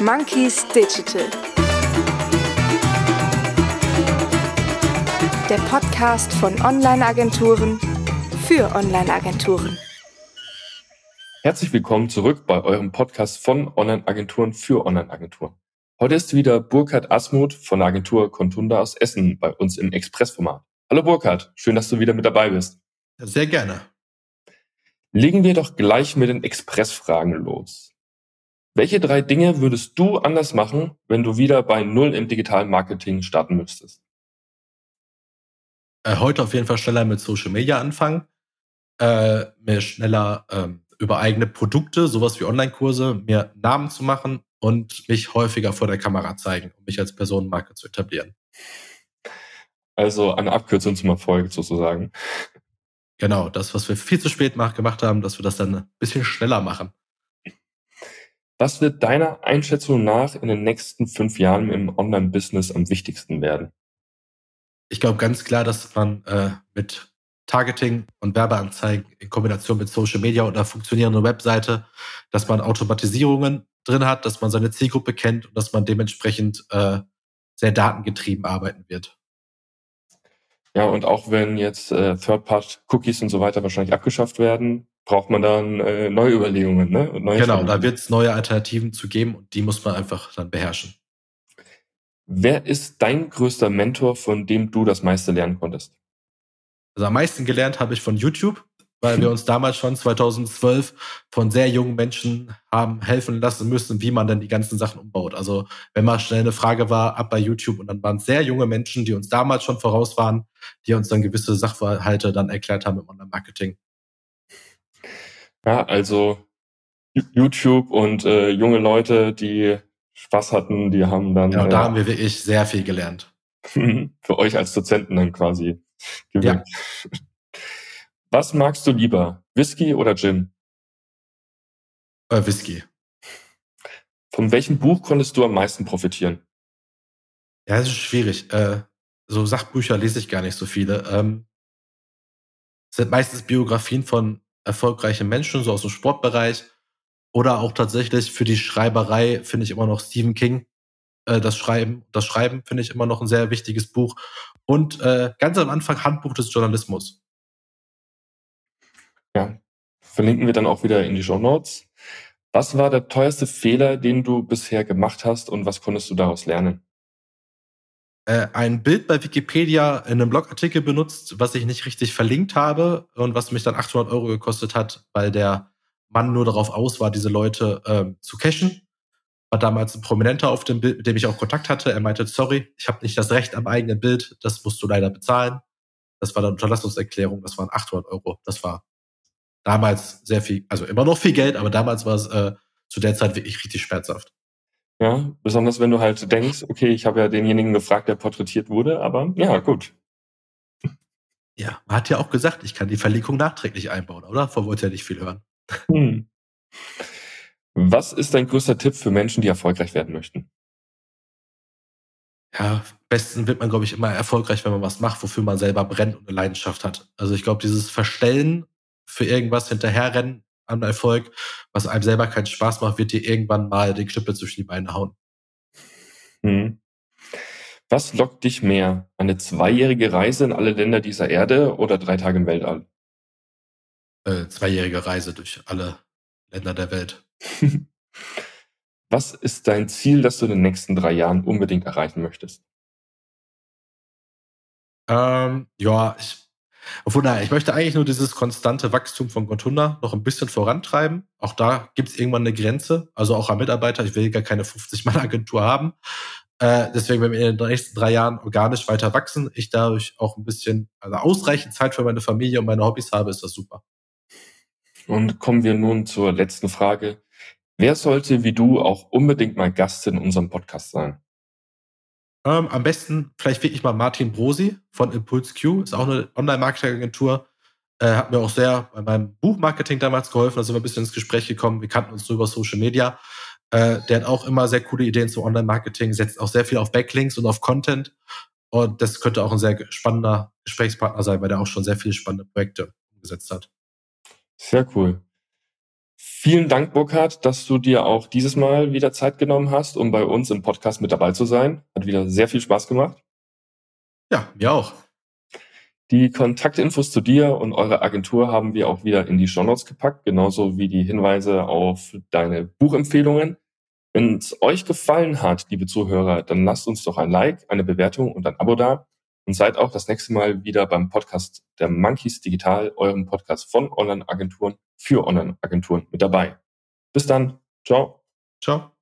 Monkeys Digital. Der Podcast von Online-Agenturen für Online-Agenturen. Herzlich willkommen zurück bei eurem Podcast von Online-Agenturen für Online-Agenturen. Heute ist wieder Burkhard Asmuth von der Agentur Contunda aus Essen bei uns im Expressformat. Hallo Burkhard, schön, dass du wieder mit dabei bist. Sehr gerne. Legen wir doch gleich mit den Expressfragen los. Welche drei Dinge würdest du anders machen, wenn du wieder bei Null im digitalen Marketing starten müsstest? Äh, heute auf jeden Fall schneller mit Social Media anfangen, äh, mir schneller ähm, über eigene Produkte, sowas wie Online-Kurse, mir Namen zu machen und mich häufiger vor der Kamera zeigen, um mich als Personenmarke zu etablieren. Also eine Abkürzung zum Erfolg sozusagen. Genau, das, was wir viel zu spät gemacht haben, dass wir das dann ein bisschen schneller machen. Was wird deiner Einschätzung nach in den nächsten fünf Jahren im Online-Business am wichtigsten werden? Ich glaube ganz klar, dass man äh, mit Targeting und Werbeanzeigen in Kombination mit Social Media einer funktionierenden Webseite, dass man Automatisierungen drin hat, dass man seine Zielgruppe kennt und dass man dementsprechend äh, sehr datengetrieben arbeiten wird. Ja, und auch wenn jetzt äh, Third-Part-Cookies und so weiter wahrscheinlich abgeschafft werden, braucht man dann äh, neue Überlegungen. Ne? Und neue genau, da wird es neue Alternativen zu geben und die muss man einfach dann beherrschen. Wer ist dein größter Mentor, von dem du das meiste lernen konntest? Also am meisten gelernt habe ich von YouTube, weil wir uns damals schon 2012 von sehr jungen Menschen haben helfen lassen müssen, wie man denn die ganzen Sachen umbaut. Also wenn mal schnell eine Frage war, ab bei YouTube und dann waren sehr junge Menschen, die uns damals schon voraus waren, die uns dann gewisse Sachverhalte dann erklärt haben im Online-Marketing. Ja, also YouTube und äh, junge Leute, die Spaß hatten, die haben dann. Da äh, haben wir wirklich sehr viel gelernt. für euch als Dozenten dann quasi gewinnt. Ja. Was magst du lieber? Whisky oder Gin? Äh, Whisky. Von welchem Buch konntest du am meisten profitieren? Ja, es ist schwierig. Äh, so Sachbücher lese ich gar nicht so viele. Ähm, sind meistens Biografien von erfolgreiche Menschen, so aus dem Sportbereich. Oder auch tatsächlich für die Schreiberei finde ich immer noch Stephen King. Äh, das Schreiben, das Schreiben finde ich immer noch ein sehr wichtiges Buch. Und äh, ganz am Anfang Handbuch des Journalismus. Ja, verlinken wir dann auch wieder in die Show Notes. Was war der teuerste Fehler, den du bisher gemacht hast und was konntest du daraus lernen? Äh, ein Bild bei Wikipedia in einem Blogartikel benutzt, was ich nicht richtig verlinkt habe und was mich dann 800 Euro gekostet hat, weil der Mann nur darauf aus war, diese Leute äh, zu cashen. War damals ein Prominenter auf dem Bild, mit dem ich auch Kontakt hatte. Er meinte, sorry, ich habe nicht das Recht am eigenen Bild, das musst du leider bezahlen. Das war dann Unterlassungserklärung, das waren 800 Euro. Das war damals sehr viel, also immer noch viel Geld, aber damals war es äh, zu der Zeit wirklich richtig schmerzhaft. Ja, besonders wenn du halt denkst, okay, ich habe ja denjenigen gefragt, der porträtiert wurde, aber ja, gut. Ja, man hat ja auch gesagt, ich kann die Verlinkung nachträglich einbauen, oder? Davon wollte ja nicht viel hören. Hm. Was ist dein größter Tipp für Menschen, die erfolgreich werden möchten? Ja, besten wird man, glaube ich, immer erfolgreich, wenn man was macht, wofür man selber brennt und eine Leidenschaft hat. Also ich glaube, dieses Verstellen für irgendwas hinterherrennen an Erfolg, was einem selber keinen Spaß macht, wird dir irgendwann mal den Knüppel zwischen die Beine hauen. Hm. Was lockt dich mehr? Eine zweijährige Reise in alle Länder dieser Erde oder drei Tage im Weltall? Äh, zweijährige Reise durch alle Länder der Welt. Was ist dein Ziel, das du in den nächsten drei Jahren unbedingt erreichen möchtest? Ähm, ja, ich obwohl, naja, ich möchte eigentlich nur dieses konstante Wachstum von Contunda noch ein bisschen vorantreiben. Auch da gibt es irgendwann eine Grenze. Also auch am Mitarbeiter. Ich will gar keine 50-Mann-Agentur haben. Äh, deswegen, wenn wir in den nächsten drei Jahren organisch weiter wachsen, ich dadurch auch ein bisschen, also ausreichend Zeit für meine Familie und meine Hobbys habe, ist das super. Und kommen wir nun zur letzten Frage. Wer sollte wie du auch unbedingt mal Gast in unserem Podcast sein? Ähm, am besten vielleicht wirklich mal Martin Brosi von Impulse Q. Ist auch eine Online-Marketing-Agentur. Äh, hat mir auch sehr bei meinem Buchmarketing damals geholfen. Da sind wir ein bisschen ins Gespräch gekommen. Wir kannten uns nur über Social Media. Äh, der hat auch immer sehr coole Ideen zu Online-Marketing, setzt auch sehr viel auf Backlinks und auf Content. Und das könnte auch ein sehr spannender Gesprächspartner sein, weil der auch schon sehr viele spannende Projekte umgesetzt hat. Sehr cool. Vielen Dank, Burkhard, dass du dir auch dieses Mal wieder Zeit genommen hast, um bei uns im Podcast mit dabei zu sein. Hat wieder sehr viel Spaß gemacht. Ja, mir auch. Die Kontaktinfos zu dir und eurer Agentur haben wir auch wieder in die Shownotes gepackt, genauso wie die Hinweise auf deine Buchempfehlungen. Wenn es euch gefallen hat, liebe Zuhörer, dann lasst uns doch ein Like, eine Bewertung und ein Abo da und seid auch das nächste Mal wieder beim Podcast der Monkeys Digital, eurem Podcast von Online-Agenturen für Online-Agenturen mit dabei. Bis dann. Ciao. Ciao.